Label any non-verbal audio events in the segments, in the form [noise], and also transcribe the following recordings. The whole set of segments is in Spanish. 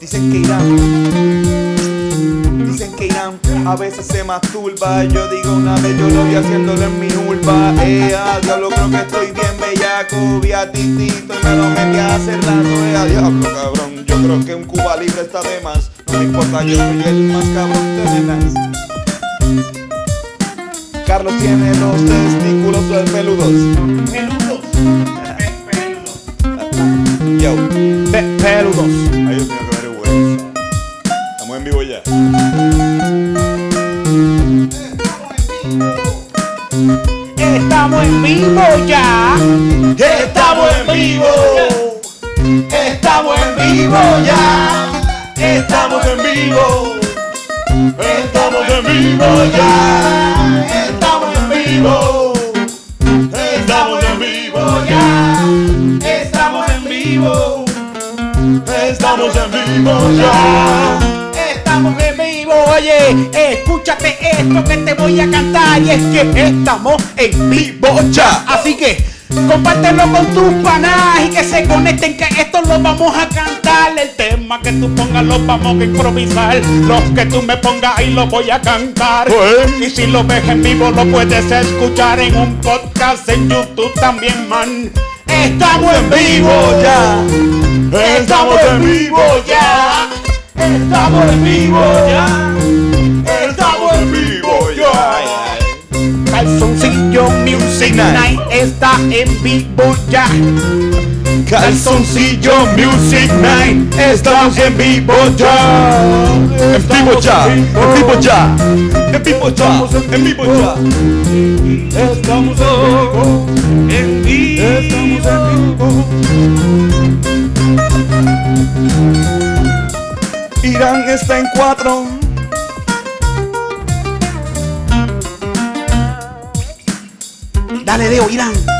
Dicen que Irán. Dicen que Irán a veces se masturba. Yo digo una vez yo lo vi haciéndolo en mi urba. Eh, a diablo, creo que estoy bien bellaco. Vi a titito y me lo metí a hacer rato. Eh, a diablo, cabrón. Yo creo que un Cuba libre está de más. No me importa, yo soy el más cabrón de nenas. Carlos tiene los testículos peludos. Peludos. Pe- Peludos. Yo. Pe- peludos. Ay, Dios mío, qué vergüenza. Estamos en vivo ya. Estamos en vivo ya. Estamos en vivo. Estamos en vivo ya. Estamos en vivo. Estamos en vivo ya. Estamos en vivo. Estamos en vivo ya. Estamos en vivo. Estamos en vivo ya. Estamos en vivo, oye, escúchate esto que te voy a cantar y es que estamos en vivo ya. Así que compártelo con tus panas y que se conecten que esto lo vamos a cantar. El tema que tú pongas lo vamos a improvisar. Los que tú me pongas ahí lo voy a cantar. Y si lo ves en vivo lo puedes escuchar en un podcast en YouTube también, man. Estamos en vivo ya. Estamos en vivo ya. Estamos en vivo ya. Estamos en vivo ya. Calzoncillo Music Night está en vivo ya. Calzoncillo Music Night estamos en vivo ya. En vivo ya. En vivo ya. En vivo ya. En vivo ya. Estamos en vivo. Estamos en vivo. Irán está en cuatro. Dale, Deo, Irán.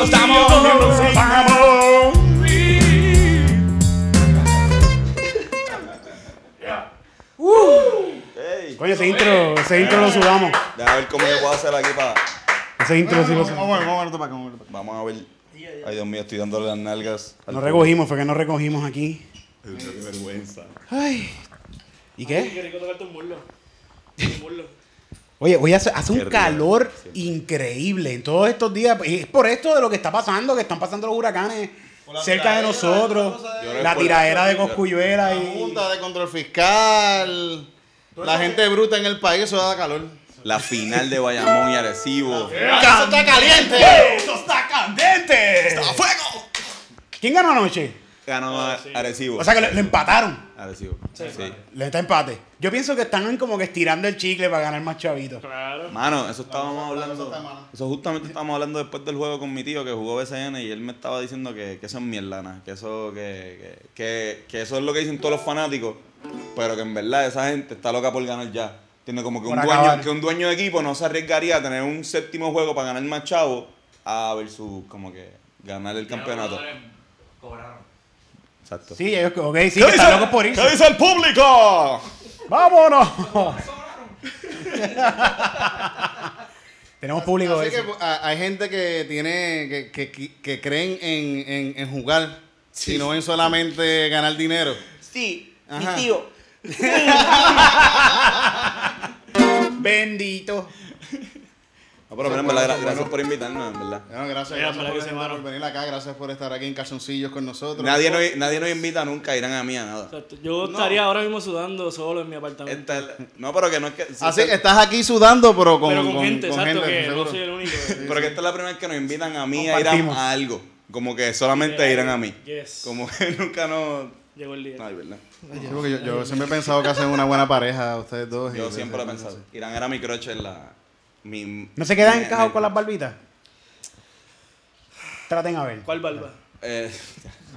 Vivo estamos. Vamos. Ey. Coño, ese intro, ese intro lo sudamos. Déjame ver cómo yo puedo hacer aquí para. Ese intro sí lo sudamos. Vamos, vamos, vamos, vamos, vamos. Vamos a ver. Ay, Dios mío, estoy dándole las nalgas. al No recogimos, fue que no recogimos aquí. Ay, Qué vergüenza. Ay. ¿Y qué? Qué rico tocarte un muslo. Un muslo. Oye, hoy hace, un calor sí. increíble en todos estos días. Y es por esto de lo que está pasando, que están pasando los huracanes cerca de nosotros. La tiradera de Coscuyuela La y... Junta de Control Fiscal. La gente bruta en el país, eso da calor. La final de Bayamón y Arecibo. ¡Eso está caliente! ¡Eso está candente! ¡A fuego! ¿Quién ganó anoche? Ganó Arecibo. O sea que le, le empataron. Arecibo. Sí. Le está empate. Yo pienso que están como que estirando el chicle para ganar más chavitos. Claro. Mano, eso estábamos hablando. Eso está malo. Eso justamente estábamos hablando después del juego con mi tío que jugó BCN y él me estaba diciendo que, que eso es mierdana, que eso que, que, que, que eso es lo que dicen todos los fanáticos, pero que en verdad esa gente está loca por ganar ya. Tiene como que un dueño, que un dueño de equipo no se arriesgaría a tener un séptimo juego para ganar más chavo a versus como que ganar el campeonato. Cobraron. Exacto. Sí, ellos, ok, sí, que están locos por irse. ¿Qué dice el público? ¡Vámonos! [laughs] Tenemos público Así ese. pues, a- hay gente que tiene que, que- que- que creen en, en- en jugar y no en solamente ganar dinero. Sí, Ajá. mi tío. [laughs] [laughs] Bendito. No, pero mira, en verdad, gra- gracias por invitarnos, en verdad. Gracias, Mira, gracias por, venir- por venir acá, gracias por estar aquí en Calzoncillos con nosotros. Nadie nos, nadie nos invita nunca a ir a mí a nada. Yo estaría ahora mismo sudando solo en mi apartamento. Esta- no, pero que no es que. Así que estás aquí sudando, pero con, pero con, con- gente, con exacto, gente, que no soy el único. Pero que esta es la primera vez que nos invitan a mí a ir a, algo. Como que solamente Yeah. irán a mí. Yes. Como que [laughs] nunca no. Llegó el día. Ay, verdad. Porque yo, yo siempre he pensado que hacen una buena pareja ustedes dos. y- Yo siempre lo he pensado. Irán era mi crush en la. Mi, ¿No se quedan encajados con las barbitas? Traten a ver. ¿Cuál barba? Eh,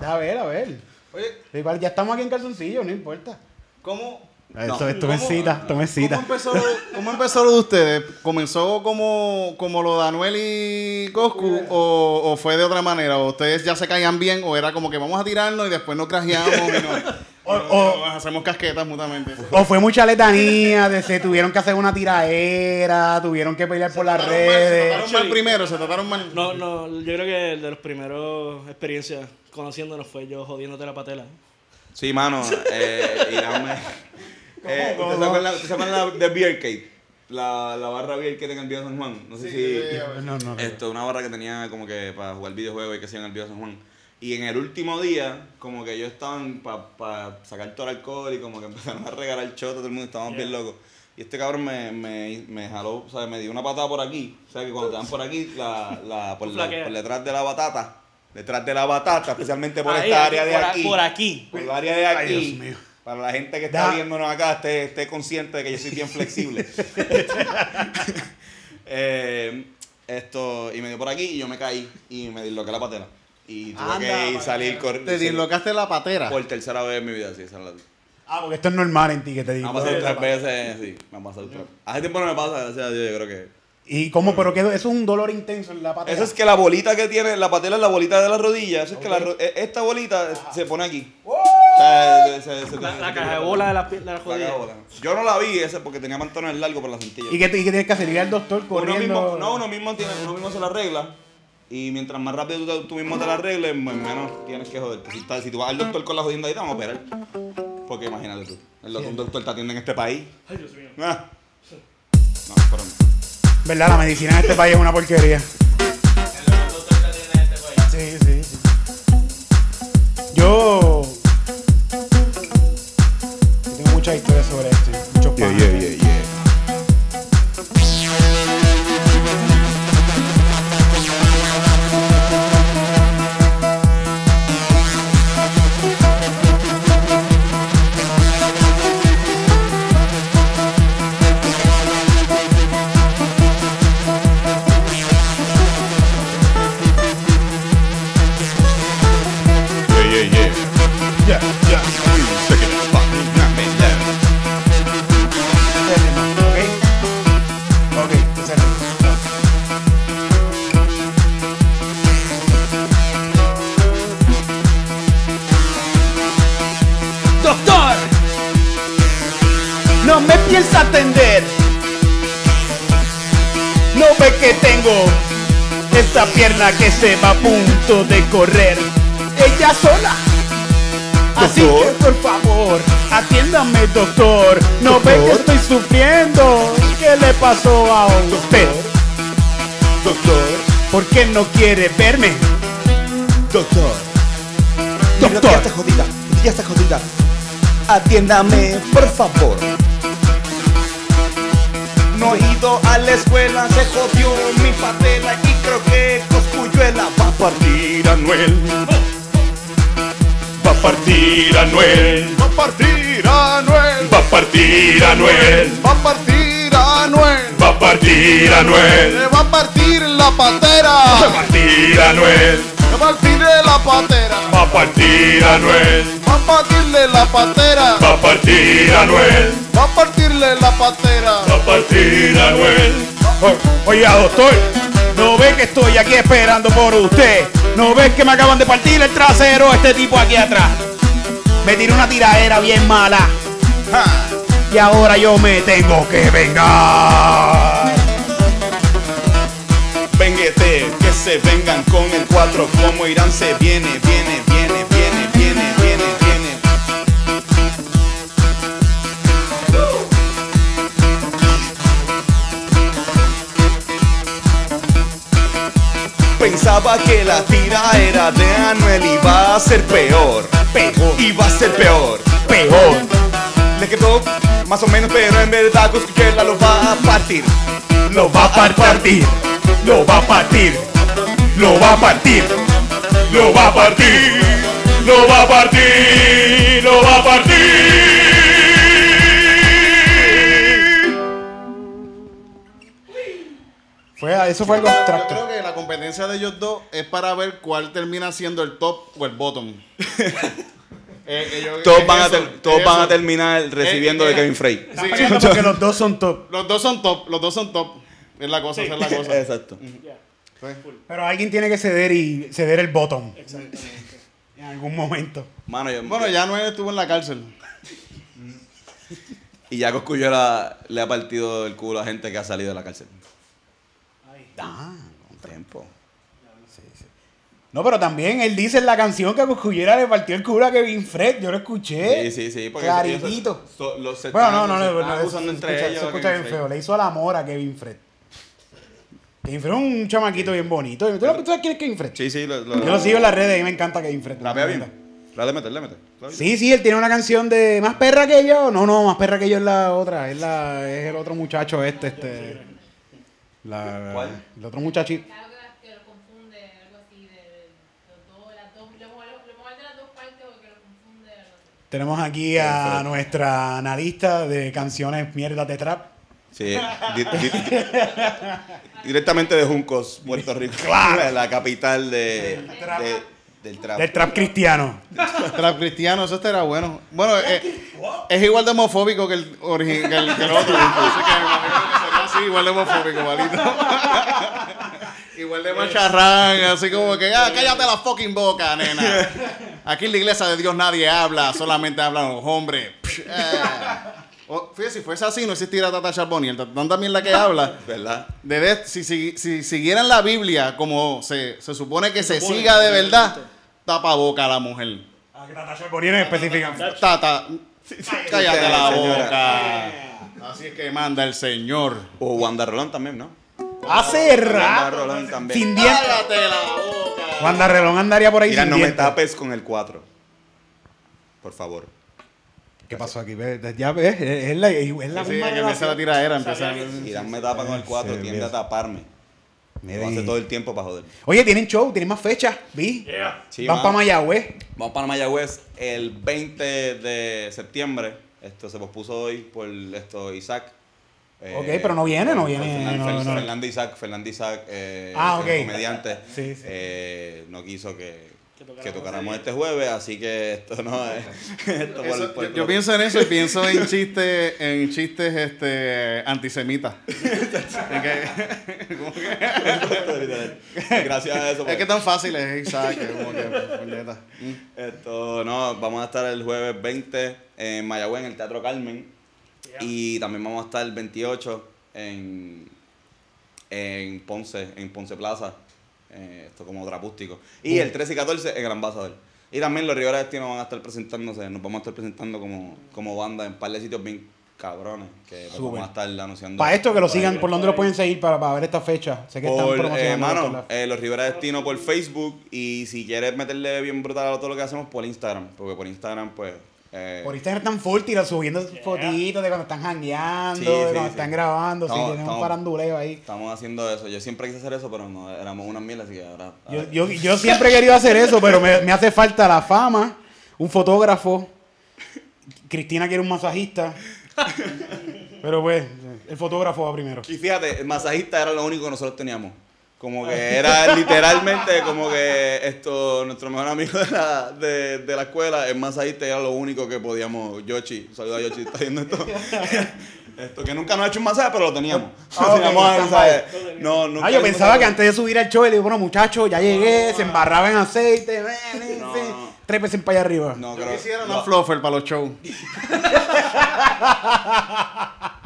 A ver, a ver. Oye, Igual ya estamos aquí en calzoncillo, no importa. ¿cómo? Esto, esto ¿Cómo- es cita, ¿Cómo empezó, ¿Cómo empezó lo de ustedes? ¿Comenzó como, como lo de Anuel y Coscu o, o fue de otra manera? ¿O ustedes ya se caían bien o era como que vamos a tirarnos y después nos crajeamos y O- y o- hacemos casquetas mutuamente? O fue mucha letanía, de se tuvieron que hacer una tiraera, tuvieron que pelear por las trataron mal, se redes. trataron mal primero, se trataron mal. No, no, yo creo que de los primeros experiencias conociéndonos fue yo jodiéndote la patela. Sí, mano. [laughs] Eh, Irán me. Eh, ¿Usted se acuerda, usted se acuerda de Beer Cake? La, la barra Beer Cake en el Viejo San Juan. No sé si. No, no, no. Esto, una barra que tenía como que para jugar videojuegos y que hacía en el Viejo San Juan. Y en el último día, como que ellos estaban para sacar todo el alcohol y como que [laughs] empezaron a regalar choto, todo el mundo estábamos bien locos. Y este cabrón me, me, me jaló, o sea, me dio una patada por aquí. O sea, que cuando te dan por aquí, la, la, por, la- por detrás de la batata, detrás de la batata, especialmente por Ahí, esta aquí, área de por a- aquí. por aquí. Por el área de Ay, aquí. Dios mío. Para la gente que está Da- viéndonos acá, esté, esté consciente de que yo soy bien flexible. [laughs] [laughs] Eh, esto, y me dio por aquí y yo me caí y me disloqué la patela. Y tuve Anda, que ir, salir corriendo. Te dislocaste la patera. Por tercera vez en mi vida, sí, esa es la- Ah, porque esto es normal en ti que te Me digo. ha pasado tres veces, sí, me ha pasado tres. Hace tiempo no me pasa, gracias a Dios, yo creo que... ¿Y cómo? Pero que eso es un dolor intenso en la pata. Eso es que la bolita que tiene, la patela es la bolita de la rodilla, eso es que la e- esta bolita se pone aquí. O sea, se- se- se- La, se- la caja de bola de la, de la La jodida. caja de bola. Yo no la vi ese porque tenía pantalones largos por la cintilla. ¿Y qué, te- y qué tienes que hacer? Ir al doctor Uno corriendo. mismo, no, uno mismo, tiene, uno mismo se la arregla. Y mientras más rápido tú, te- tú mismo te la arregles, pues menos tienes que joderte. Si, tú vas al doctor con la jodienda ahí, te vamos a operar. Porque imagínate tú, el doctor, un doctor te atiende en este país. Ay, Dios mío. Ah. No, pero no. ¿Verdad? La medicina en este país es una porquería. Sí, sí, sí. Va a punto de correr. Ella sola. Así que por favor, atiéndame doctor. No ve que estoy sufriendo. ¿Qué le pasó a usted? Doctor, ¿por qué no quiere verme? Doctor, Doctor. ya está jodida, ya está jodida. Atiéndame, por favor. No he ido a la escuela, se jodió mi patela y creo que Coscuyuela va a partir Anuel. Va a partir Anuel. Va a partir Anuel. Va a partir Anuel. Va a partir Anuel. Va a partir Anuel. Va a partir la patera. Va a partir Anuel. Partir la patera. Va a partir Anuel. Va a partirle la patera. Va a partir Anuel. Va a partirle la patera. Va a partir Anuel. O- Oiga, doctor, ¿no ve que estoy aquí esperando por usted? ¿No ves que me acaban de partir el trasero este tipo aquí atrás? Me tiró una tiradera bien mala. Ja. Y ahora yo me tengo que vengar. Se vengan con el 4 como Irán se viene, viene, viene, viene, viene, viene, viene. Pensaba que la tira era de Anuel y va a ser peor, Peor. y va a ser peor. Peor. Le quedó más o menos, pero en verdad Coscuchela lo va a partir. Lo va a partir. Lo va a partir. Lo va a partir. Lo va a partir, lo va a partir, lo va a partir. Fue, eso fue algo Yo abstracto. creo que la competencia de ellos dos es para ver cuál termina siendo el top o el bottom. [laughs] Eh, Todos es van, a, eso, ter- todos es van a eso. terminar recibiendo eh, de Kevin Frey. Están peleando [laughs] porque los dos son top. Los dos son top, los dos son top. Es la cosa, esa es la cosa. [laughs] Exacto. Pero alguien tiene que ceder y ceder el bottom. [laughs] En algún momento. Mano, yo- Bueno, ya no estuvo en la cárcel. Y ya Cosculluela le ha partido el culo a gente que ha salido de la cárcel. Ah, Con tiempo. No, pero también él dice en la canción que a Coscullera le partió el culo a Kevin Fred. Yo lo escuché. Sí, sí, sí. porque Claritito. ellos se- so- los se Bueno, están- no, no, se no, están no, acusando se entre escucha, ellos se a escucha Kevin es un chamaquito bien bonito. ¿Tú tú sabes quién es Kevin Fred? Sí, sí. Lo, lo- Yo lo sigo en las redes y me encanta Kevin Fred. Rapea bien. Dale, mete, le mete. Claro. Sí, sí, él tiene una canción de Más perra que yo. No, no, Más perra que yo es la otra. Es, la, es el otro muchacho este, este. La, ¿Cuál? El otro muchachito. Claro que, que lo confunde, algo así, de los dos, las dos, lo mejor, lo mejor de las dos partes o que lo confunde, algo así. Tenemos aquí a nuestra analista de canciones mierda de trap. Sí, di- di- directamente de Juncos, Puerto Rico. [laughs] La capital de, de- del trap. Del trap cristiano. [laughs] Trap cristiano, eso este era bueno. Bueno, eh, es igual de homofóbico que el, que el, que el otro. [laughs] Así que me imagino que sería así, igual de homofóbico, malito. igual de macharrán, así como que, ah, cállate la fucking boca, nena. Aquí en la iglesia de Dios nadie habla, solamente hablan los hombres. Psh, eh. O, fíjate, si fuese así, no existiera Tata Charboni. El Tatán también la que habla. [laughs] ¿Verdad? De de- si, si, si siguieran la Biblia como se, se supone que se, siga de verdad, tapa boca a la mujer. A que Natasha Bonino específicamente. Tata, cállate la Señora. boca. Así es que manda el Señor. O Wanda Rolón también, ¿no? Hace Wanda rato. Rolón también. Sin dientes. Cállate la boca. Wanda Relón andaría por ahí Mira, sin no me tapes con el 4. Por favor. ¿Qué pasó aquí? Ve, Ya ves, es la, es la Sí, misma que empieza la tiradera, empieza. Irán me tapa con el 4, Sí, tiende a taparme. Lo hace todo el tiempo para joder. Oye, tienen show, tienen más fechas, vi. Sí, Van para Mayagüez. Vamos para Mayagüez el 20 de septiembre. Esto se pospuso hoy por esto Isaac. Eh, Ok, pero no viene, no viene, Fernando, no, no. Fernando Isaac, Fernando Isaac, eh, Ah, el comediante, Sí, sí. eh, no quiso que, Que tocáramos este jueves, así que esto no es. [laughs] esto por- Eso, por- yo, yo pienso en eso y pienso en chistes, en chistes este, antisemitas. [laughs] Gracias a eso. es pues. que tan fácil es Isaac, que como que. Esto, no, vamos a estar el jueves 20 en Mayagüez, en el Teatro Carmen. Y también vamos a estar el 28 en, en Ponce, en Ponce Plaza. Eh, esto como trapústico. Y el 13 y 14 en el Ambasador. Y también los Rivera Destino van a estar presentándose, nos vamos a estar presentando como, como banda en un par de sitios bien cabrones. Que pues, Súper. vamos a estar anunciando. Para esto que lo sigan, ¿por dónde lo pueden seguir para, para ver esta fecha? Sé que están Por, eh, promocionando. mano, la- eh, los Rivera Destino por Facebook y si quieres meterle bien brutal a todo lo que hacemos por Instagram, porque por Instagram pues... eh, Por Instagram están full tiras subiendo fotitos de cuando están jangueando, Sí, de sí, cuando sí. están grabando, sí, Estamos- tienen un estamos- faranduleo ahí. Estamos haciendo eso. Yo siempre quise hacer eso, pero no, éramos unas mil, así que ahora... Yo, yo, yo siempre he querido hacer eso, pero me, me hace falta la fama, un fotógrafo. Cristina quiere un masajista. [laughs] Pero pues, el fotógrafo va primero. Y fíjate, el masajista era lo único que nosotros teníamos. Como que era literalmente como que esto, nuestro mejor amigo de la, de, de la escuela, el masajista era lo único que podíamos. Yoshi, saluda a Yoshi, está viendo esto. [laughs] esto que nunca nos ha hecho un masaje, pero lo teníamos. Ah, ok, Teníamos el está masaje. No, nunca Ah, yo pensaba que antes de subir al show, le digo, bueno, muchachos, ya llegué, se embarraba en aceite, ven, ven, No, ven, no. trépese para allá arriba. No, Yo creo- quisiera no. una fluffer para los shows. [laughs]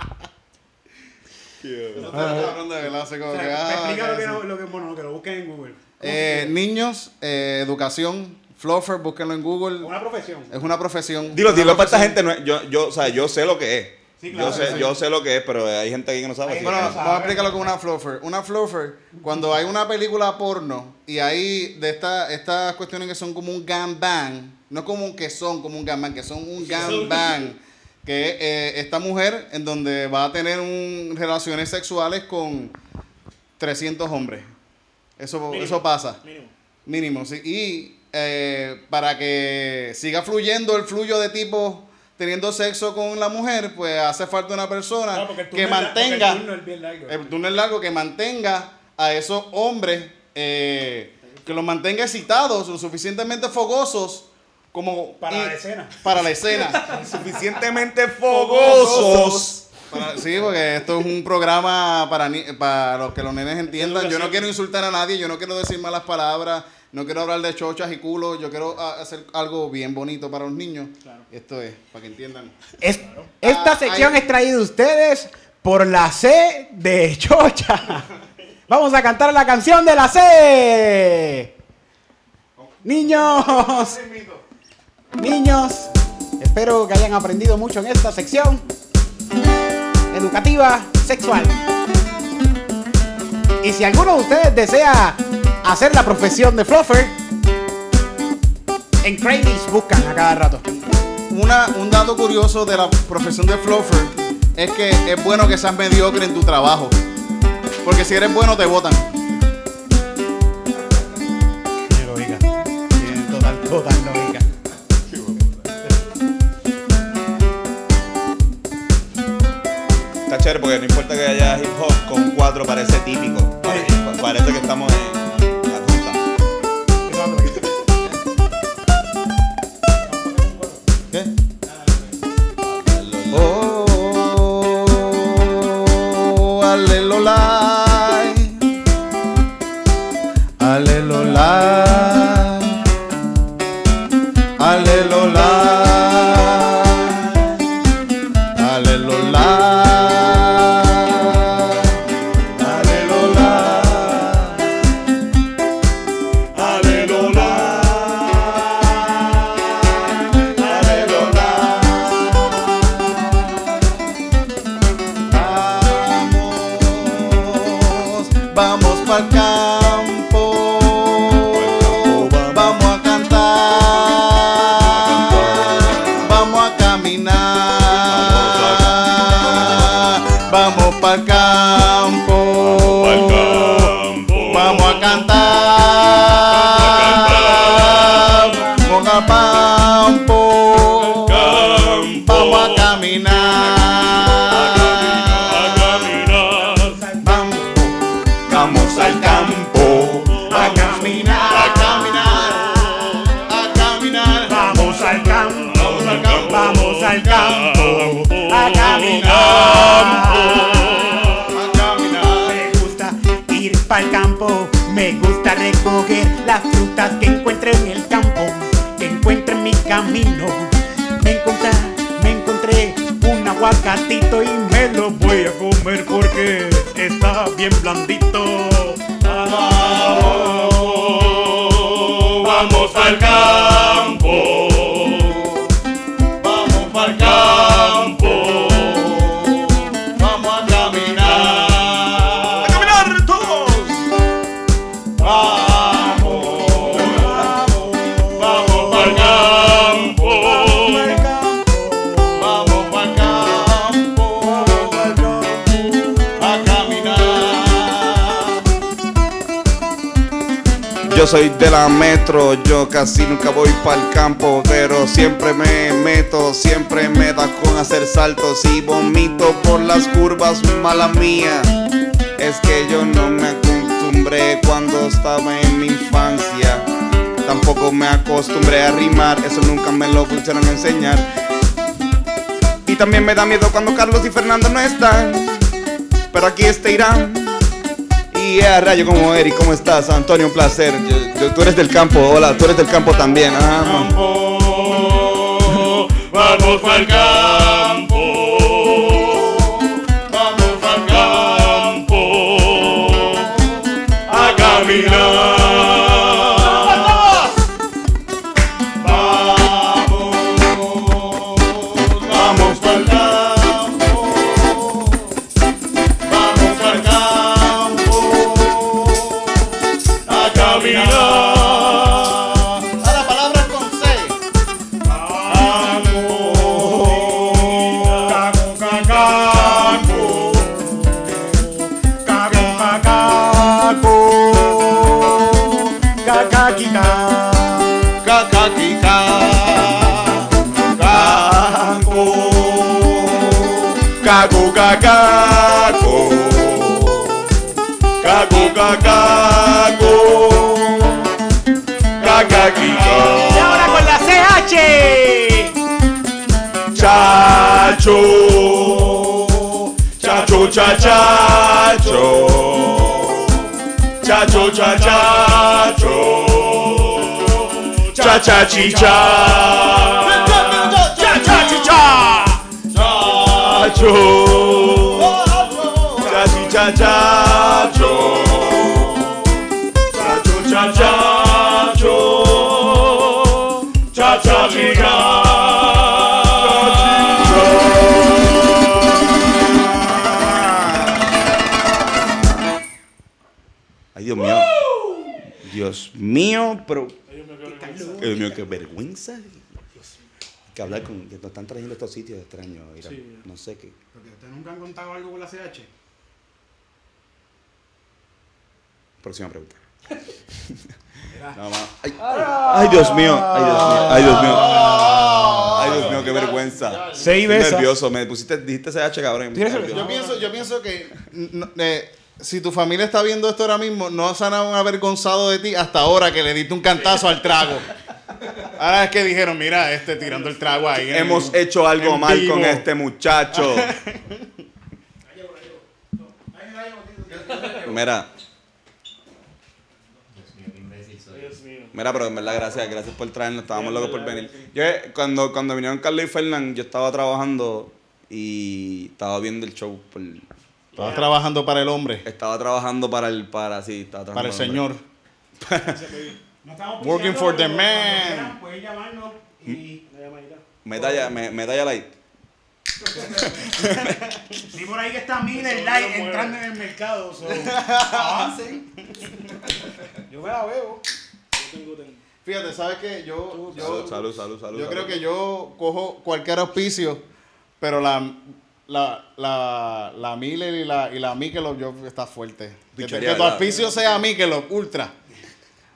Eso está cabrón de verdad, así como O sea, que, me ah, explica lo que lo bueno, que lo busquen en Google. Eh, niños, eh, educación, fluffer, búsquenlo en Google. Una profesión. Es una profesión. Dilo, dilo para esta gente. No, es- yo, yo, o sea, yo sé lo que es. Sí, claro, yo, sé, sí. yo sé lo que es, pero hay gente aquí que no sabe. Así Bueno, que- no vamos a explicarlo con una fluffer. Una fluffer, cuando hay una película porno y hay de esta, estas cuestiones que son como un gangbang, no como un que son como un gangbang, que son un [laughs] gangbang, que es eh, esta mujer en donde va a tener un, relaciones sexuales con 300 hombres. Eso, Mínimo. eso pasa. Mínimo. Mínimo, sí. Y eh, para que siga fluyendo el fluyo de tipos teniendo sexo con la mujer, pues hace falta una persona que la- mantenga, el bien largo. el es largo, que mantenga a esos hombres, eh, que los mantenga excitados, lo suficientemente fogosos como Para y- la escena. Para la escena. [laughs] Suficientemente [laughs] fogosos. Para- sí, porque esto es un programa para, ni- para los que los nenes entiendan. Yo no quiero insultar a nadie, yo no quiero decir malas palabras, no quiero hablar de chochas y culos, yo quiero ah, hacer algo bien bonito para los niños. Esto es, para que entiendan. Es- esta Ah, sección es traída a ustedes por la C de Chocha. [laughs] Vamos a cantar la canción de la C. Niños, niños, espero que hayan aprendido mucho en esta sección educativa sexual. Y si alguno de ustedes desea hacer la profesión de fluffer, en Craigslist buscan a cada rato. Una, un dato curioso de la profesión de fluffer es que es bueno que seas mediocre en tu trabajo. Porque si eres bueno te votan. Total, total lógica. Chévere porque no importa que haya hip hop, con cuatro parece típico. Pare- pa- Parece que estamos en me gusta recoger las frutas que encuentre en el campo, que encuentre en mi camino. Me encontré, me encontré un aguacatito y me lo voy a comer porque está bien blandito. Vamos al campo. Soy de la metro, yo casi nunca voy para el campo, pero siempre me meto, siempre me da con hacer saltos y vomito por las curvas, mala mía. Es que yo no me acostumbré cuando estaba en mi infancia. Tampoco me acostumbré a rimar, eso nunca me lo pusieron a enseñar. Y también me da miedo cuando Carlos y Fernando no están. Pero aquí está Irán. Rayo como Eric, ¿cómo estás? Antonio, un placer. Tú eres del campo, hola, tú eres del campo también. Ah. Campo. Vamos campo. teach us. Dios mío, qué vergüenza. Hay que hablar con. Que nos están trayendo estos sitios extraños. mira, No sé qué. Porque ustedes nunca han contado algo con la CH. Próxima pregunta. [laughs] No, ay, ay, Dios mío. Ay, Dios mío. Ay, Dios mío. Ay, Dios mío, qué vergüenza. Seis Estoy veces. nervioso. Me pusiste, dijiste CH, cabrón. Yo pienso, yo pienso que no, eh, si tu familia está viendo esto ahora mismo, no se han avergonzado de ti hasta ahora que le diste un cantazo al trago. Ahora es que dijeron, mira, este tirando el trago ahí. en- Hemos hecho algo en mal vivo. con este muchacho. [laughs] Mira, Dios mío. mira, pero en verdad, gracias, gracias por traernos. Estábamos locos por venir. Yo, eh, cuando, cuando vinieron Carlos y Fernán, yo estaba trabajando y estaba viendo el show. por- Estabas trabajando para el hombre, estaba trabajando para el, para, sí, estaba para el trabajando señor. [laughs] No Working for the man. Pueden llamarnos y Una llamadita. Medalla, me- medalla light. [laughs] vi por ahí que está Miller Light entrando en el mercado. so, avancen. [laughs] Yo me la veo. Fíjate, ¿sabes qué? Yo, yo, Salud, salud, salud, yo creo que yo cojo cualquier auspicio, pero la, la, la, la Miller y la, y la Michelob yo está fuerte. Que, tu auspicio sea Michelob Ultra.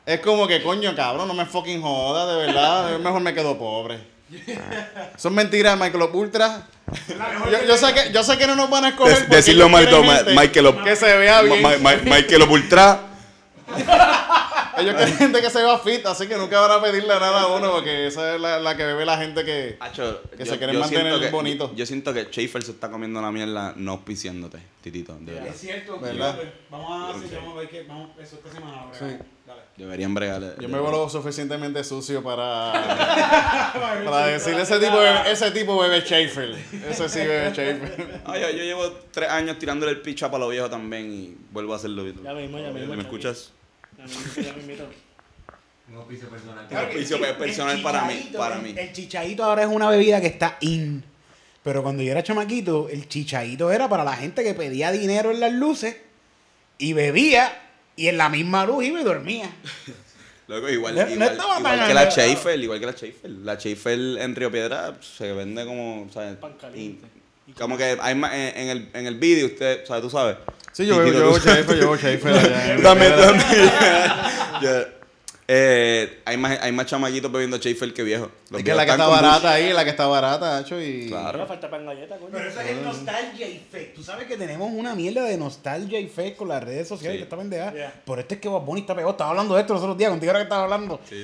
Es como que, coño, cabrón, no me fucking joda, de verdad. [laughs] Mejor me quedo pobre. Son mentiras, Michelob Ultra. Yo, yo sé que, yo sé que no nos van a escoger. Decirlo mal, Michelob. Que se vea bien. Ma- Ma- Michael Ultra. [laughs] Ellos quieren gente que se vea fit, así que nunca van a pedirle nada a uno, porque esa es la, la que bebe la gente que. Que se quieren mantener que- bonito. Yo siento que Schaefer se está comiendo la mierda no auspiciándote, Titito. De verdad. Es cierto. ¿Verdad? Vamos a hacer, vamos a ver qué. Vamos, eso esta semana. Sí. Dale. Deberían bregarle. Yo me veo lo suficientemente sucio para, [laughs] para decir ese tipo, bebe, ese tipo bebe Schaefer. Ese sí bebe Schaefer. Ay, ay, yo llevo tres años tirándole el picho a palo viejo también y vuelvo a hacerlo. Ya mismo, ya mismo. ¿Me escuchas? Un auspicio personal. Un auspicio personal para mí, para el- mí. El chichaíto ahora es una bebida que está in. Pero cuando yo era chamaquito, el chichaíto era para la gente que pedía dinero en las luces y bebía y en la misma luz iba y dormía. [laughs] Luego, igual, No- no igual, estaba igual tan- que la Schaefer, igual que la Schaefer. La Schaefer en Río Piedra se vende como, ¿sabes? Pan caliente. Y- como que hay más, en, en el, en el vídeo, usted, ¿sabes? Tú sabes. Sí, yo bebo, Titito, yo. Schaefer, yo bebo Schaefer. allá en- También, también. Ya. Eh, hay, más, hay más chamaquitos bebiendo Schaefer que viejos. Los Es que la que están está con barata ahí, la que está barata, hacho, y... Claro. Ahora falta pan galleta, coño. Pero eso es el nostalgia effect. Tú sabes que tenemos una mierda de nostalgia effect con las redes sociales Sí. que está pendeja. Yeah. Por esto es que Bob Bunny está pegado. Estaba hablando de esto los otros días contigo ahora que estaba hablando. Sí.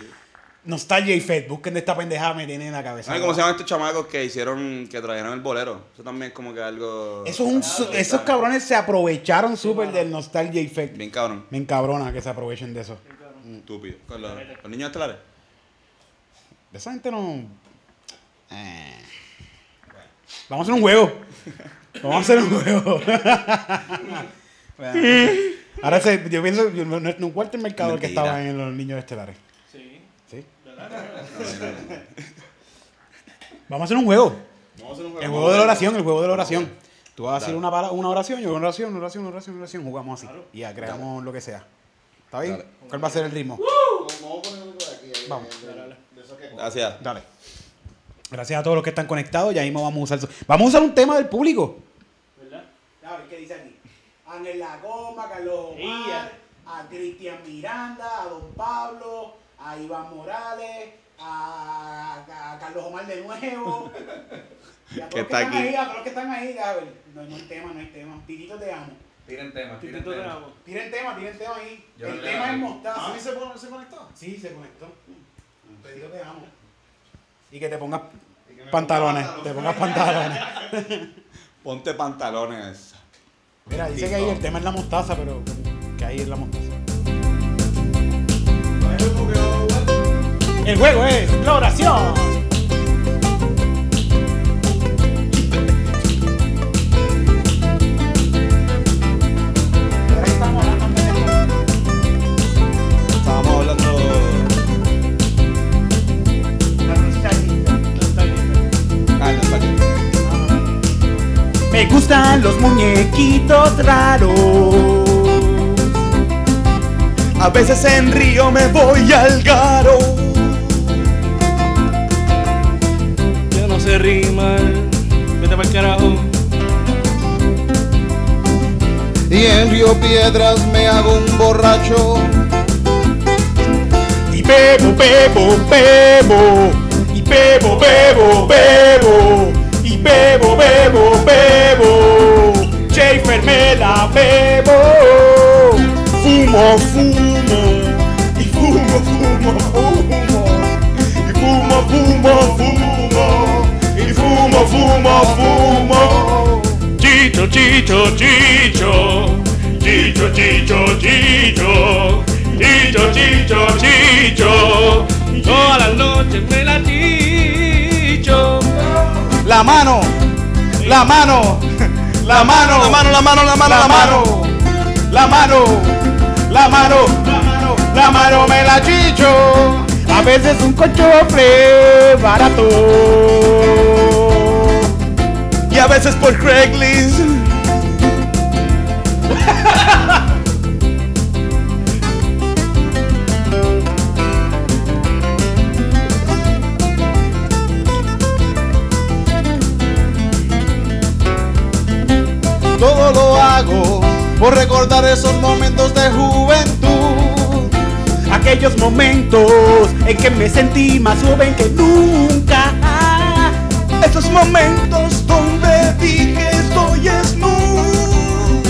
Nostalgia effect. Busquen de esta pendejada me tiene en la cabeza. Ay, ¿Cómo se llaman estos chamacos que hicieron, que trajeron el bolero? Eso también es como que algo... Eso es un su- esos cabrones se aprovecharon súper del nostalgia effect. Bien cabrón. Me encabrona que se aprovechen de eso. Estúpido. Con los, los niños estelares. De esa gente no. Eh. Vamos a hacer un juego. Vamos a hacer un juego. [laughs] Ahora se- yo pienso, no, no, no cuál es el mercado el que Mentira. estaba en los niños estelares. Vamos a hacer un juego. Vamos a hacer un El juego de la oración, el juego de la oración. Tú vas a decir una, oración, yo una oración, una oración, una oración, una oración, jugamos así. Y ya creamos lo que sea. ¿Está bien? ¿Cuál va a ser el ritmo? Vamos a aquí. Gracias. Dale. Gracias a todos los que están conectados. Ya mismo vamos a usar. Vamos a usar un tema del público. ¿Verdad? A ver, ¿qué dice aquí? Ángel La Goma, Carlos Omar, a Cristian Miranda, a Don Pablo, a Iván Morales, a, a Carlos Omar de nuevo. [laughs] Y a todos Que los está están aquí. ahí, a todos los que están ahí. A ver, no, no hay tema, no hay tema. Titito te amo. Tiren temas, tiren Titito te temas. amo. Tiren tema, tiren tema ahí. Yo el no le tema es mostaza. ¿A mí se, pone- se conectó? Sí, se conectó. Titito te amo. Y que te pongas pantalones. Te pongas pantalones. [laughs] Ponte pantalones. Mira, dice que ahí el tema es la mostaza, pero que ahí es la mostaza. El juego es la oración. Estamos hablando Estábamos hablando. la nostalgia. Ah. Me gustan los muñequitos raros. A veces en Río me voy al garo. Se rima. Vete para el carajo. Y en Río Piedras me hago un borracho. Y bebo, bebo, bebo. Y bebo, bebo, bebo. Y bebo, bebo, bebo. Schaefer me la bebo. Fumo, fumo. Y fumo, fumo, fumo. Fumo, fumo. Chicho, chicho, chicho. Chicho, chicho, chicho. Chicho, chicho, chicho. Todas las noches me la chicho. La mano, la mano, la mano, La mano, la mano, la mano, la mano, la mano, la mano, la mano, me la chicho. A veces un cochofre barato. Y a veces por Craigslist. Todo lo hago por recordar esos momentos de juventud. Aquellos momentos en que me sentí más joven que nunca. Esos momentos donde dije estoy smooth.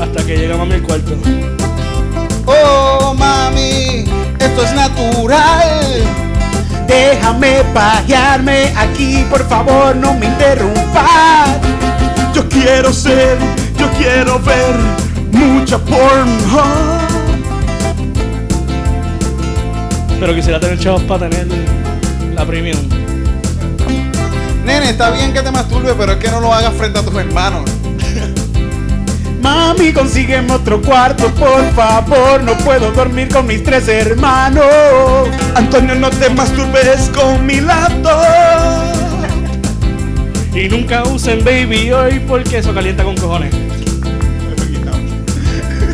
Hasta que llega mami al cuarto. Oh mami, esto es natural. Déjame pajearme aquí, por favor, no me interrumpas. Yo quiero ser, yo quiero ver mucha porn. Pero quisiera tener chavos para tener la premium. Nene, está bien que te masturbes, pero es que no lo hagas frente a tus hermanos. [laughs] Mami, consígueme otro cuarto, por favor. No puedo dormir con mis tres hermanos. Antonio, no te masturbes con mi laptop. Y nunca usen baby hoy porque eso calienta con cojones.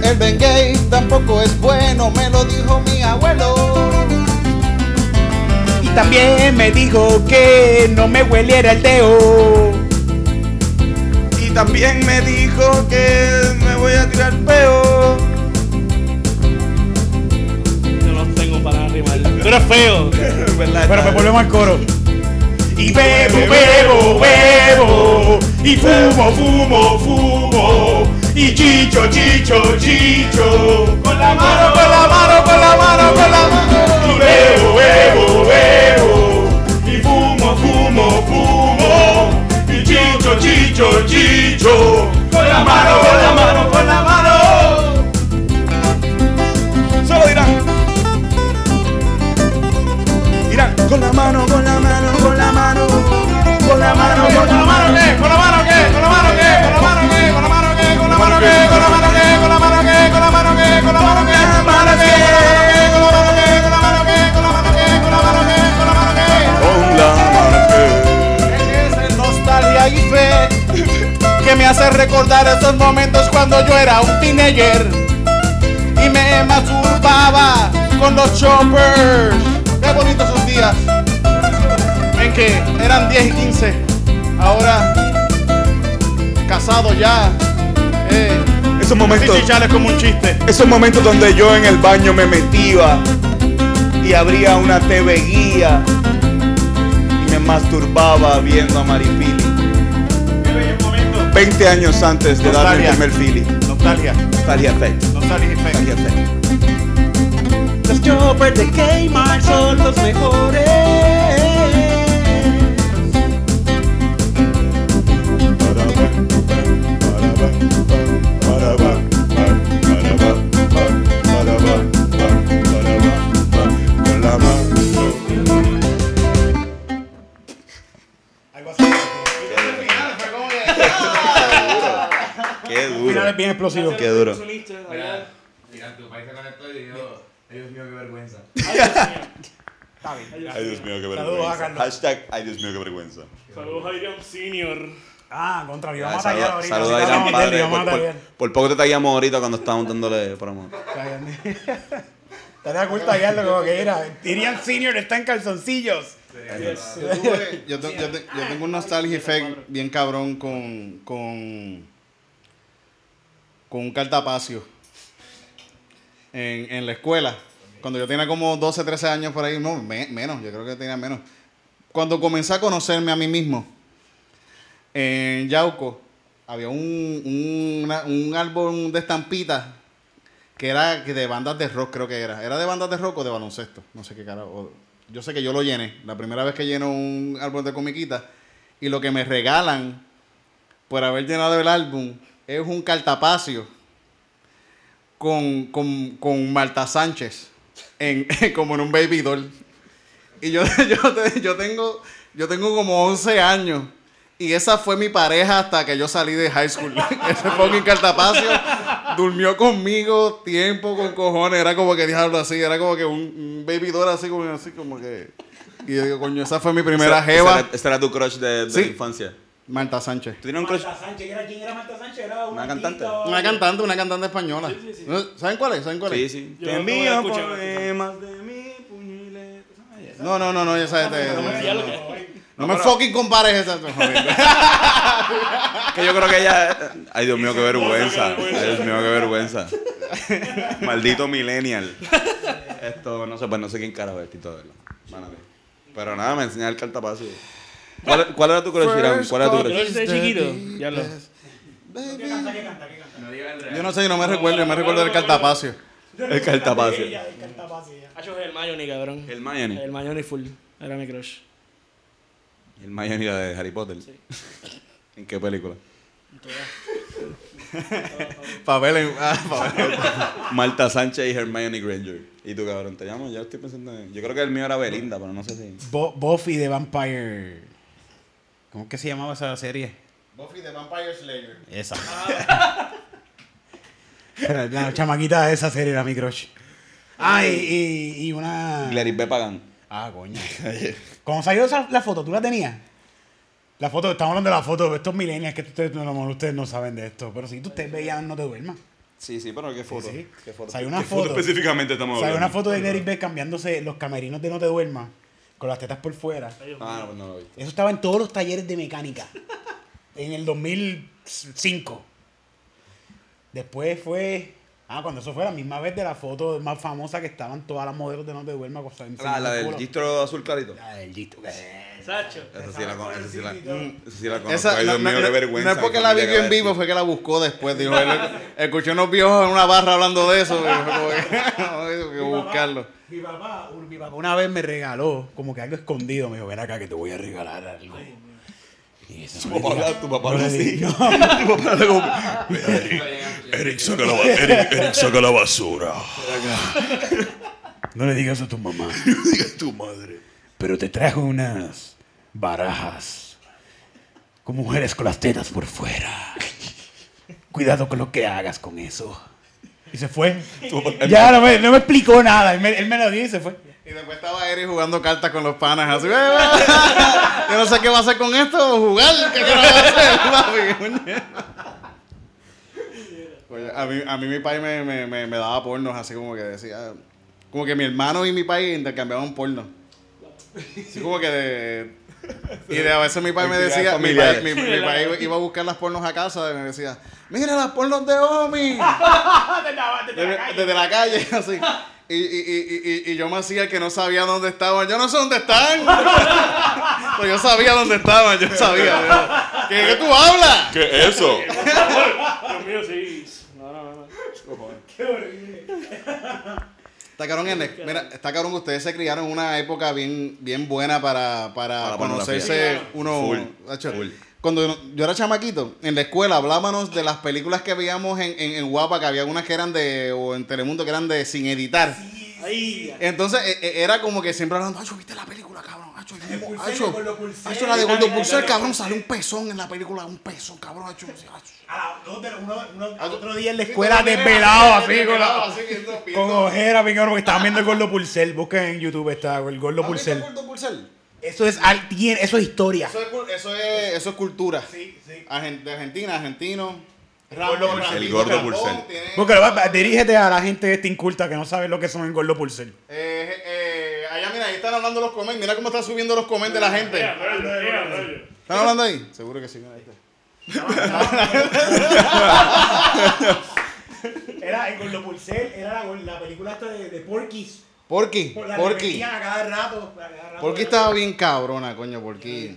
El Ben Gay tampoco es bueno, me lo dijo mi abuelo. Y también me dijo que no me hueliera el dedo. Y también me dijo que me voy a tirar peo. Yo no tengo para rimar. Pero es feo. [laughs] ¿Verdad? Pero pues volvemos al coro. Y bebo, bebo, bebo. Y fumo, fumo, fumo. Y chicho, chicho, chicho. Con la mano, con la mano, con la mano, con la mano. 10 y 15. Ahora casado ya. Eh, Esos momentos, es como un chiste. esos momentos donde yo en el baño me metía y abría una TV guía y me masturbaba viendo a Maripili. 20 años antes de darme el primer Philly. Nostalgia. Nostalgia Effect. Nostalgia effect. Nostalgia Effect. Los choppers de Kmart son los mejores. Qué duro. Bien. Qué duro. Sonista, allá. Mira, tu país se conectó y dijo, ay Dios mío, qué vergüenza. Ay, Dios mío, qué Saludos a Carlos. Hashtag, ay, Dios mío, qué vergüenza. Saludos a Senior. Ah, contra, lo íbamos a Saludos tallar ahorita. saludos si a del, Padre. Por, por, tallar. por poco te tallamos ahorita cuando estábamos dándole promo. [laughs] Estaría cool tallarlo como que era. Irian Senior está en calzoncillos. Yo, tuve- yo te- yo te- yo tengo un nostalgia effect bien cabrón con, con, con un cartapacio en, en la escuela. Cuando yo tenía como 12, 13 años por ahí, no, me- menos, yo creo que tenía menos. Cuando comencé a conocerme a mí mismo, en Yauco, había un, un, un álbum de estampitas que era de bandas de rock, creo que era. ¿Era de bandas de rock o de baloncesto? No sé qué carajo. Yo sé que yo lo llené. La primera vez que lleno un álbum de comiquita. Y lo que me regalan por haber llenado el álbum es un cartapacio con, con, con Marta Sánchez. [laughs] Como en un baby doll. Y yo, [laughs] yo, yo, tengo, yo tengo como 11 años. Y esa fue mi pareja hasta que yo salí de high school. [laughs] Ese fucking cartapacio durmió conmigo tiempo con cojones. Era como que diablo así. Era como que un, un baby doll así como, así como que... Y yo digo, coño, esa fue mi primera Ese- jeva. Ese era, tu crush de, Sí. infancia. Marta Sánchez. ¿Tú tienes un crush? Sánchez, ¿quién era Marta Sánchez? Era Una cantante. Una cantante, una cantante española. ¿Saben cuál es? ¿Saben cuál es? Sí, sí. Yo Te envío poemas de mi letra. No, no, no, no, esa es de- Ya no, me fucking compares esa. [laughs] Que yo creo que ella. Ay, Dios mío, qué vergüenza. Ay, Dios mío, qué vergüenza. [laughs] Maldito millennial. [laughs] Esto, no sé, pues no sé quién carajo es Tito de. Pero nada, me enseñaba el cartapacio. ¿Cuál, ¿Cuál era tu crush? ¿Cuál era tu Yo crush? desde chiquito. Ya lo. El real. Yo no sé, yo no me recuerdo, yo me recuerdo del cartapacio. El cartapacio. Hacho es el Mayoni, cabrón. El Mayoni. El Mayoni full. Era mi crush. El Mayoni de Harry Potter. [laughs] ¿En qué película? [laughs] Pavel en. ah, Pavel. [laughs] Marta Sánchez y Hermione Granger. ¿Y tú, cabrón? ¿Te llamo? Ya estoy pensando en... Yo creo que el mío era Belinda, pero no sé si... Bo- Buffy de Vampire. ¿Cómo es que se llamaba esa serie? Buffy the Vampire Slayer. Esa. Era la chamaquita de esa serie era mi crush. Ah, y, y, y una. Gladys B. Pagan. Ah, coño. [laughs] Cuando salió esa, la foto, ¿tú la tenías? La foto, estamos hablando de la foto de estos millennials que ustedes, no, a lo mejor ustedes no saben de esto. Pero si tú ustedes veían No Te Duermas. Sí, sí, pero ¿qué foto? sí. ¿Qué foto? Salió una ¿Qué foto. específicamente estamos Salió hablando? una foto de Gary B cambiándose los camerinos de No Te Duermas con las tetas por fuera. Ah, no, pues no lo vi. Eso estaba en todos los talleres de mecánica. en el 2005. Después fue. Ah, cuando eso fue la misma vez de la foto más famosa que estaban todas las modelos de No Te Duermas. con- La, enseñando la el del gistro azul clarito. La del gistro. Sacho. Esa sí la conozco. Esa sí la, esa sí la conozco. Esa, Ay, no, Dios mío, no- qué no- vergüenza. no es porque la vivió en vivo, fue que la buscó después. Dijo, él, escuché unos viejos en una barra hablando de eso. como que, [laughs] buscarlo. Mi papá, mi papá una vez me regaló como que algo escondido. Me dijo, ven acá que te voy a regalar algo. Y eso Tu le papá diga- tu papá no le no. [laughs] Tu papá habla como- Eric, saca la, Eric, Eric, saca la basura. No le digas a tu mamá. [laughs] Diga tu madre. Pero te trajo unas barajas con mujeres con las tetas por fuera. Cuidado con lo que hagas con eso. Y se fue. Ya no me, no me explicó nada. Él me, él me lo dio y se fue. Y después estaba Eric jugando cartas con los panas así. [laughs] Yo no sé qué va a hacer con esto, jugar. ¿Qué va a hacer, [laughs] papi? Oye, a, mí, a mí mi país me, me, me, me daba pornos así como que decía... Como que mi hermano y mi país intercambiaban porno. Así como que de... Y de a veces mi país me decía... Mi, país, mi, mi país iba a buscar las pornos a casa y me decía... Mira las pornos de Omi. [laughs] desde, desde la calle, así. Y, y, y, y, y yo me hacía que no sabía dónde estaban. Yo no sé dónde están. [laughs] Pero yo sabía dónde estaban, yo sabía. ¿Qué, qué tú hablas? ¿Qué es eso? [laughs] Dios mío, sí. No, no, no. no. Está cabrón, en la- mira, está cabrón ustedes se criaron en una época bien, bien buena para, para Para conocerse uno. Full, full. Cuando yo era chamaquito, en la escuela hablábamos de las películas que veíamos en, en, en Guapa, que había unas que eran de, o en Telemundo que eran de sin editar. Ahí. Entonces e- e- era como que siempre hablando, Acho, ¿viste la película, cabrón? Acho, El Acho, Acho, la de Gordo Pulsel, cabrón, sale un pezón en la película, un pezón, cabrón, Acho. Acho. Ah, otro día en la escuela desvelado, así, con, la- con cabrón, porque estaban viendo el Gordo Pulsel. Busquen en YouTube, está el Gordo ¿Has visto el. Gordo Pulsel? Eso es, eso es historia. Eso es, eso es, eso es cultura. Sí, sí. De Argentina, argentino. El Gordo Pulsel. va, dirígete a la gente esta inculta que no sabe lo que son el Gordo Pulsel. Eh, eh, allá, mira, ahí están hablando los comments. Mira cómo están subiendo los comments de la gente. ¿Están hablando ahí? Seguro que sí. mira, ahí está. [laughs] Era el Gordo Pulsel, era la, la película esta de, de Porky's. Porky, Por la Porky. repetían a cada rato. a cada rato. Porky estaba bien cabrona, coño, Porky.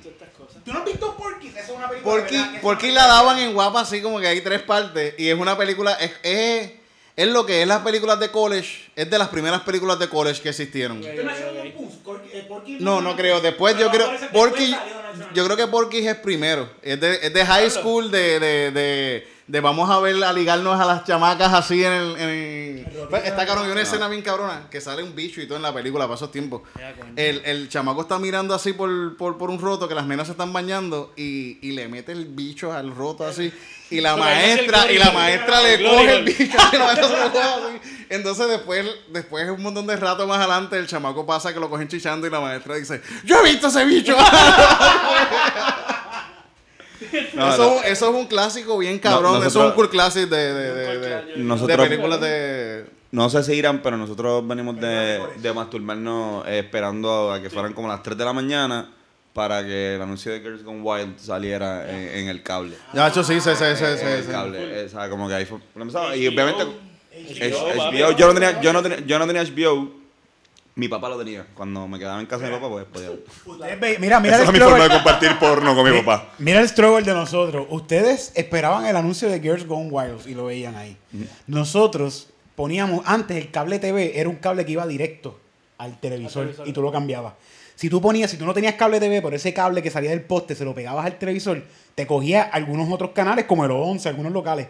¿Tú no has visto Porky's? Esa es una película. Porky, ¿verdad? Que es Porky una la película- daban en guapa así como que hay tres partes. Y es una película, es, es, es lo que es las películas de college. Es de las primeras películas de college que existieron. ¿Tú no has un? Porky- eh, Porky- No, no creo. Después yo creo. después Porky, salió yo creo que Porky es primero. Es de, es de high school, de, de, de, de vamos a ver, a ligarnos a las chamacas así en el. En el- está cabrón, hay una escena bien cabrona que sale un bicho y todo en la película para esos tiempos. El, el chamaco está mirando así por, por, por un roto que las nenas se están bañando y, y le mete el bicho al roto así. Y la maestra, y la maestra le coge el bicho y la maestra se lo coge así. Entonces después, después un montón de rato más adelante, el chamaco pasa que lo cogen chichando y la maestra dice, yo he visto ese bicho. [laughs] No, eso, no. eso es un clásico bien cabrón. No, eso es nosotros- un cool classic de, de, de, de- de Nosotros, películas de... no sé si irán, pero nosotros venimos de, de masturbarnos eh, esperando a que fueran como las 3 de la mañana para que el anuncio de Girls Gone Wild saliera en, en el cable. Ya, hecho, sí, sí, sí, sí, en sí, el sí. cable. o sea, como que ahí fue. Y obviamente HBO. HBO, yo no tenía, yo no tenía, yo no tenía HBO. Mi papá lo tenía. Cuando me quedaba en casa de mi papá, pues podía. Ustedes ve- Mira, mira Esa el es mi forma de struggle. compartir porno con mi papá. Mira el struggle de nosotros. Ustedes esperaban el anuncio de Girls Gone Wild y lo veían ahí. Nosotros poníamos, antes el cable TV era un cable que iba directo al televisor, televisor. y tú lo cambiabas. Si tú ponías, si tú no tenías cable TV, por ese cable que salía del poste, se lo pegabas al televisor, te cogía algunos otros canales como el 11, algunos locales.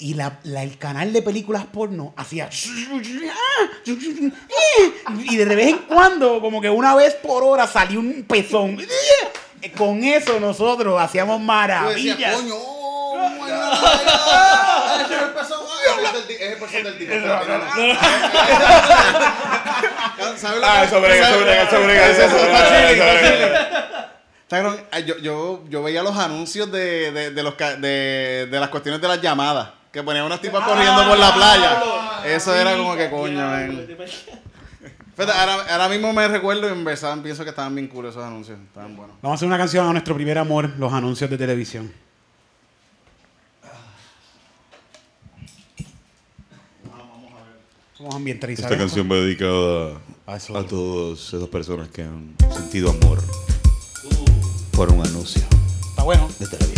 Y la, la- el canal de películas porno hacía... Y de vez en cuando, como que una vez por hora, salía un pezón. Con eso nosotros hacíamos maravillas. oh, ah, ese es el ti- es el pezón del tipo. ¿Sabes lo Ah, ah, yo, yo, yo veía los anuncios de, de, de los, de, de las cuestiones de las llamadas. Que ponían unas tipas corriendo por la playa. Eso era como que coño. Fíjate, ahora, ahora mismo me recuerdo y en verdad pienso que estaban bien cool esos anuncios. Estaban buenos. Vamos a hacer una canción a nuestro primer amor, los anuncios de televisión. Vamos a ambientalizar. Esta esto. canción va dedicada A a todas esas personas que han sentido amor por un anuncio Está bueno. de televisión.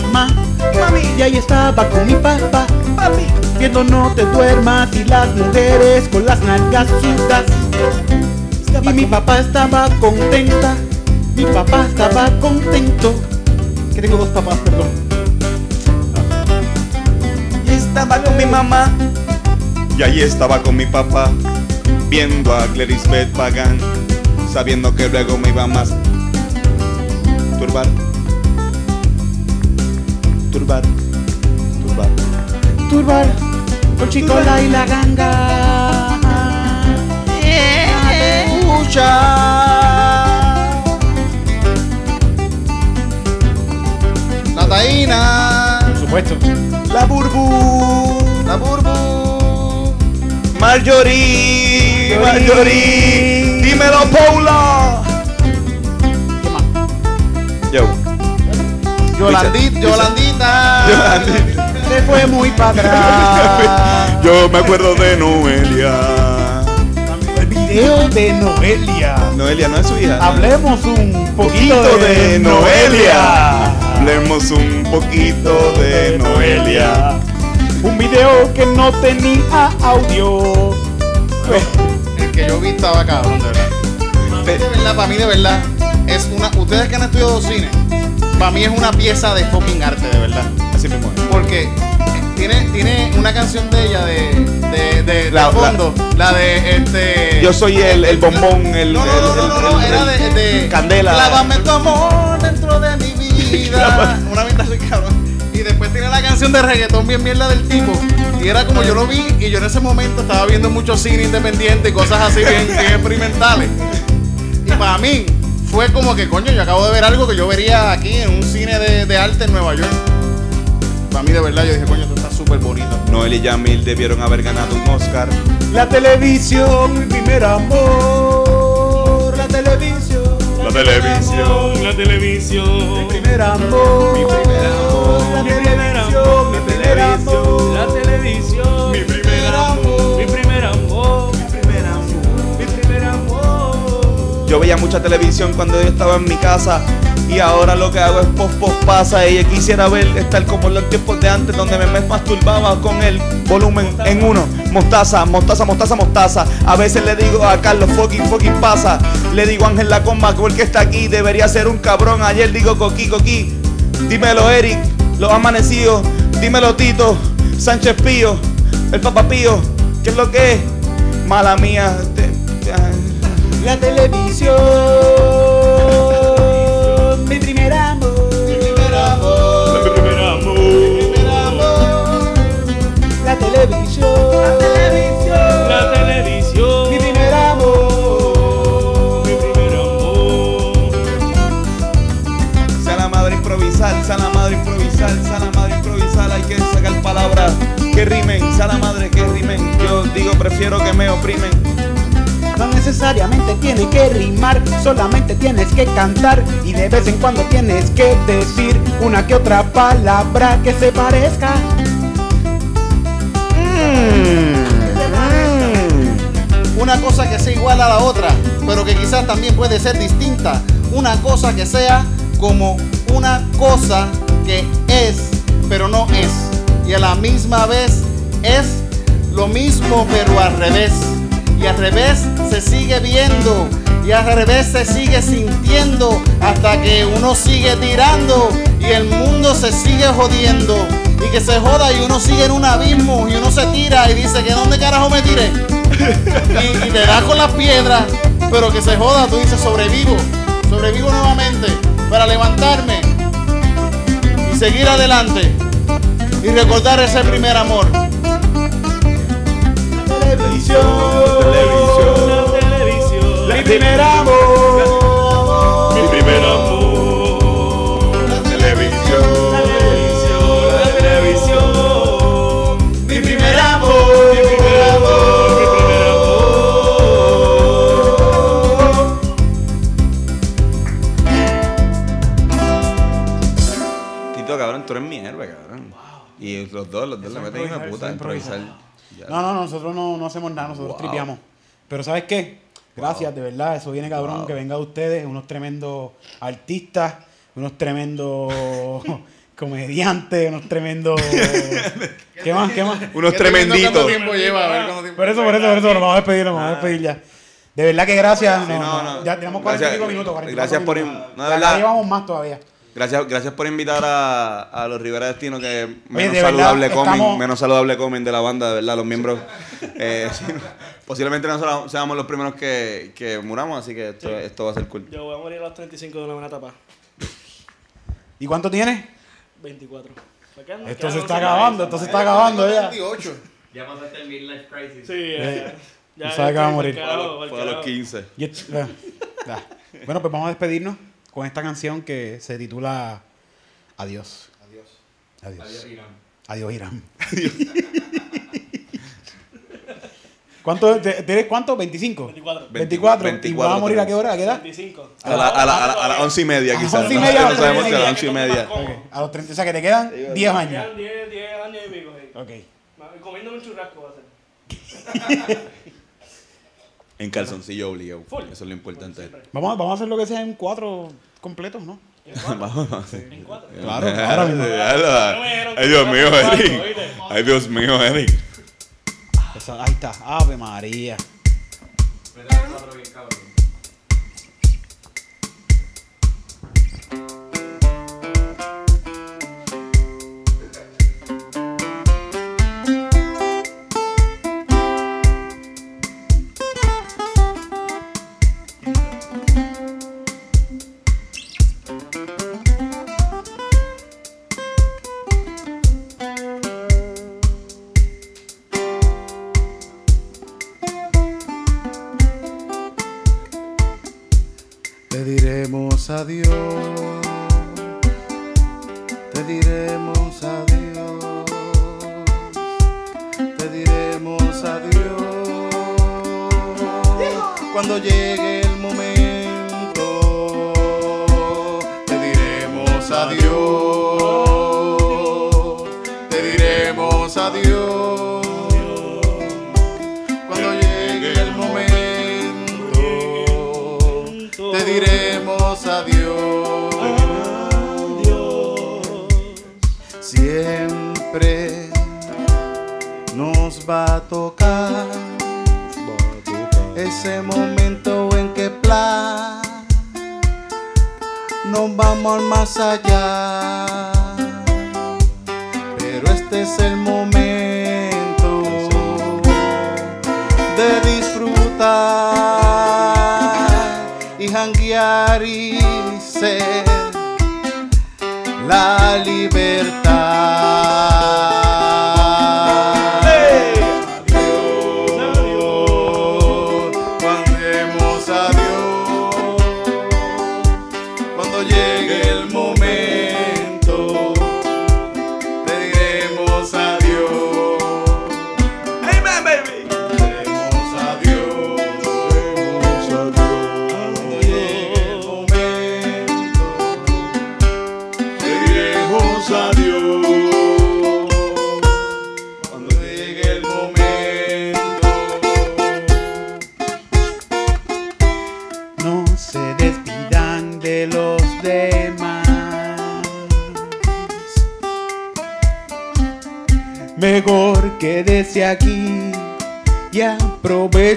Mamá, mami, y ahí estaba con mi papá, papi, viendo No te duermas y las mujeres con las nalgas sudas. Y mi papá estaba contenta. Mi papá estaba contento. Que tengo dos papás, perdón. Y estaba con mi mamá. Y allí estaba con mi papá, viendo a Clarice Beth Pagan, sabiendo que luego me iba más turbar. Turbar. Turbar. Turbar, con Chicola y la ganga. Escucha. La taína. Por supuesto. La burbu. La burbu. Marjorie. Marjorie. Dímelo, Paula. Yolandita. Yolandita. Yolandita. Se fue muy para [laughs] atrás. Yo me acuerdo de Noelia. El video de Noelia. Noelia no es su hija. Hablemos un poquito poquito de Noelia. Hablemos un poquito de Noelia. Un video que no tenía audio. El que yo vi estaba cabrón, de verdad. De verdad, para mí de verdad, es una. Ustedes que han estudiado cine, para mí es una pieza de fucking arte, de verdad. Así mismo es. Porque tiene, tiene una canción de ella de, de, de, de La- fondo, la, de este. Yo soy el, el bombón, el. No, no, el- no, no, el- no, el- era de, de Candela. Clávame tu amor dentro de mi [laughs] vida. Una mitad así, cabrón. Y después tiene la canción de reggaetón bien mierda del tipo. Y era como yo lo vi y yo en ese momento estaba viendo mucho cine independiente y cosas así bien, bien experimentales. Y para mí fue como que, coño, yo acabo de ver algo que yo vería aquí en un cine de, de arte en Nueva York. Para mí de verdad yo dije, coño, esto está súper bonito. Noel y Yamil debieron haber ganado un Oscar. La televisión, mi primer amor. La televisión. La televisión. La televisión. Mi primer amor. Mi primer amor. La Mi primer televisión, mi primer amor. Yo veía mucha televisión cuando yo estaba en mi casa. Y ahora lo que hago es post post pasa. Yo quisiera ver estar como en los tiempos de antes, donde me masturbaba con el volumen en uno. Mostaza, mostaza, mostaza, mostaza. A veces le digo a Carlos, fucking, fucking pasa. Le digo Ángel la comba, que el que está aquí debería ser un cabrón. Ayer digo coqui, coqui. Dímelo, Eric, los amanecidos. Dímelo, Tito, Sánchez Pío, el Papa Pío. ¿Qué es lo que es? Mala mía. La televisión. Mi primer amor. Mi primer amor. Mi primer amor. Mi primer amor. La televisión. La televisión. La televisión. Mi primer amor. Mi primer amor. Sea la madre improvisar, sea la madre improvisar, sea la madre improvisar, hay que sacar palabras que rimen, sea la madre que rimen. Yo digo, prefiero que me oprimen. Necesariamente tiene que rimar, solamente tienes que cantar y de vez en cuando tienes que decir una que otra palabra que se parezca. Una cosa que sea igual a la otra, pero que quizás también puede ser distinta. Una cosa que sea como una cosa que es, pero no es. Y a la misma vez es lo mismo, pero al revés. Y al revés se sigue viendo. Y al revés se sigue sintiendo hasta que uno sigue tirando y el mundo se sigue jodiendo. Y que se joda y uno sigue en un abismo y uno se tira y dice que dónde carajo me tiré y, y te das con las piedras, pero que se joda, tú dices sobrevivo, sobrevivo nuevamente para levantarme y seguir adelante y recordar ese primer amor. Televisión. La televisión. Mi primer amor. Mi primer amor. La televisión. La televisión. La televisión. Mi primer amor. Mi primer amor. Mi primer amor. Tito, cabrón, tú eres mi héroe, cabrón. Y los dos, los dos le meten de puta a improvisar. Ya. No, no, nosotros no, no hacemos nada, nosotros Wow. tripeamos. Pero ¿sabes qué? Gracias, de verdad, eso viene cabrón que venga de ustedes, unos tremendos artistas, unos tremendos [laughs] comediantes, unos tremendos... ¿Qué más? ¿Qué más? Unos ¿Qué tremenditos. ¿Cuánto tiempo lleva? A ver cuánto tiempo Por eso, por eso, por eso, nos vamos a despedir, nos vamos a despedir ya. De verdad que gracias. Sí, no, no, no. Ya tenemos 45 Gracias- minutos. 45 gracias por minutos. no, de verdad. ya llevamos más todavía. Gracias, gracias por invitar a, a los Rivera Destino que menos de verdad, saludable comen, estamos- menos saludable comen de la banda, de verdad, los miembros. eh, [laughs] sí, posiblemente no solo- seamos los primeros que, que muramos, así que esto, esto va a ser cool. Yo voy a morir a los 35 de una buena etapa. ¿Y cuánto tienes? 24. Me quedan- Esto quedan se está 11 acabando, esto se está acabando ya. 28. Ya pasaste el midlife crisis. Sí, ya, ya. Tú sabes que va a morir. Fue a los, pa'l fue a los carajo. 15. Y et- ah, ah. Bueno, pues vamos a despedirnos con esta canción que se titula Adiós. Adiós. Adiós. Adiós, Irán. Adiós, Irán. [laughs] ¿Cuánto, te- ¿Tienes cuánto? ¿25? 24. 24. ¿Y 24 vas a morir a qué hora? ¿A qué edad? 25. A la, a la, a la, a las 11 y media, A las quizás. 11 y No, media, no las sabemos si a 11 las 11 y media. Ok, A los 30, o sea que te quedan 10 años. Quedan 10, 10 años y pico. Ok. Comiendo un churrasco va a ser. [laughs] En calzoncillo obligado. Full. Eso es lo importante. Vamos, a- vamos a hacer lo que sea en cuatro completos, ¿no? [laughs] Vamos, vamos. En cuatro. Claro, ahora mismo. Ay, Dios mío, Eric. Ay, Dios mío, Eric. Esa- ahí está. Ave María. Vete a cuatro bien, cabrón.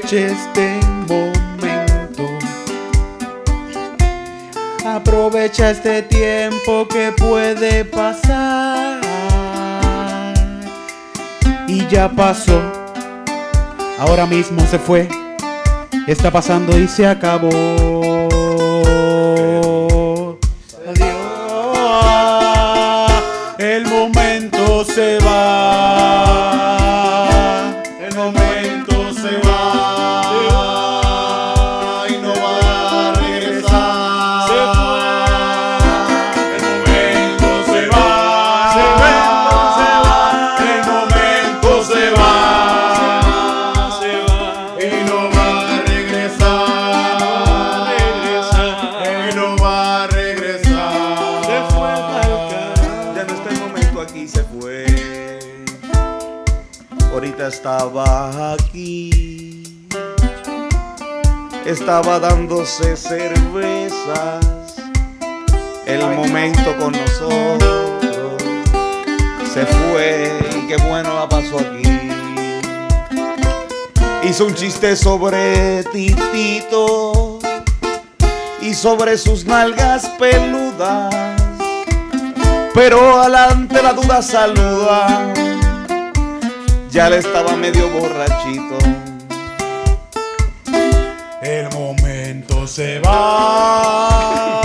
Aproveche este momento. Aprovecha este tiempo que puede pasar. Y ya pasó. Ahora mismo se fue está pasando y se acabó. Aquí. Estaba dándose cervezas. El momento con nosotros. Se fue y qué bueno la pasó aquí. Hizo un chiste sobre Titito y sobre sus nalgas peludas. Pero adelante la duda saluda. Ya le estaba medio borrachito. El momento se va.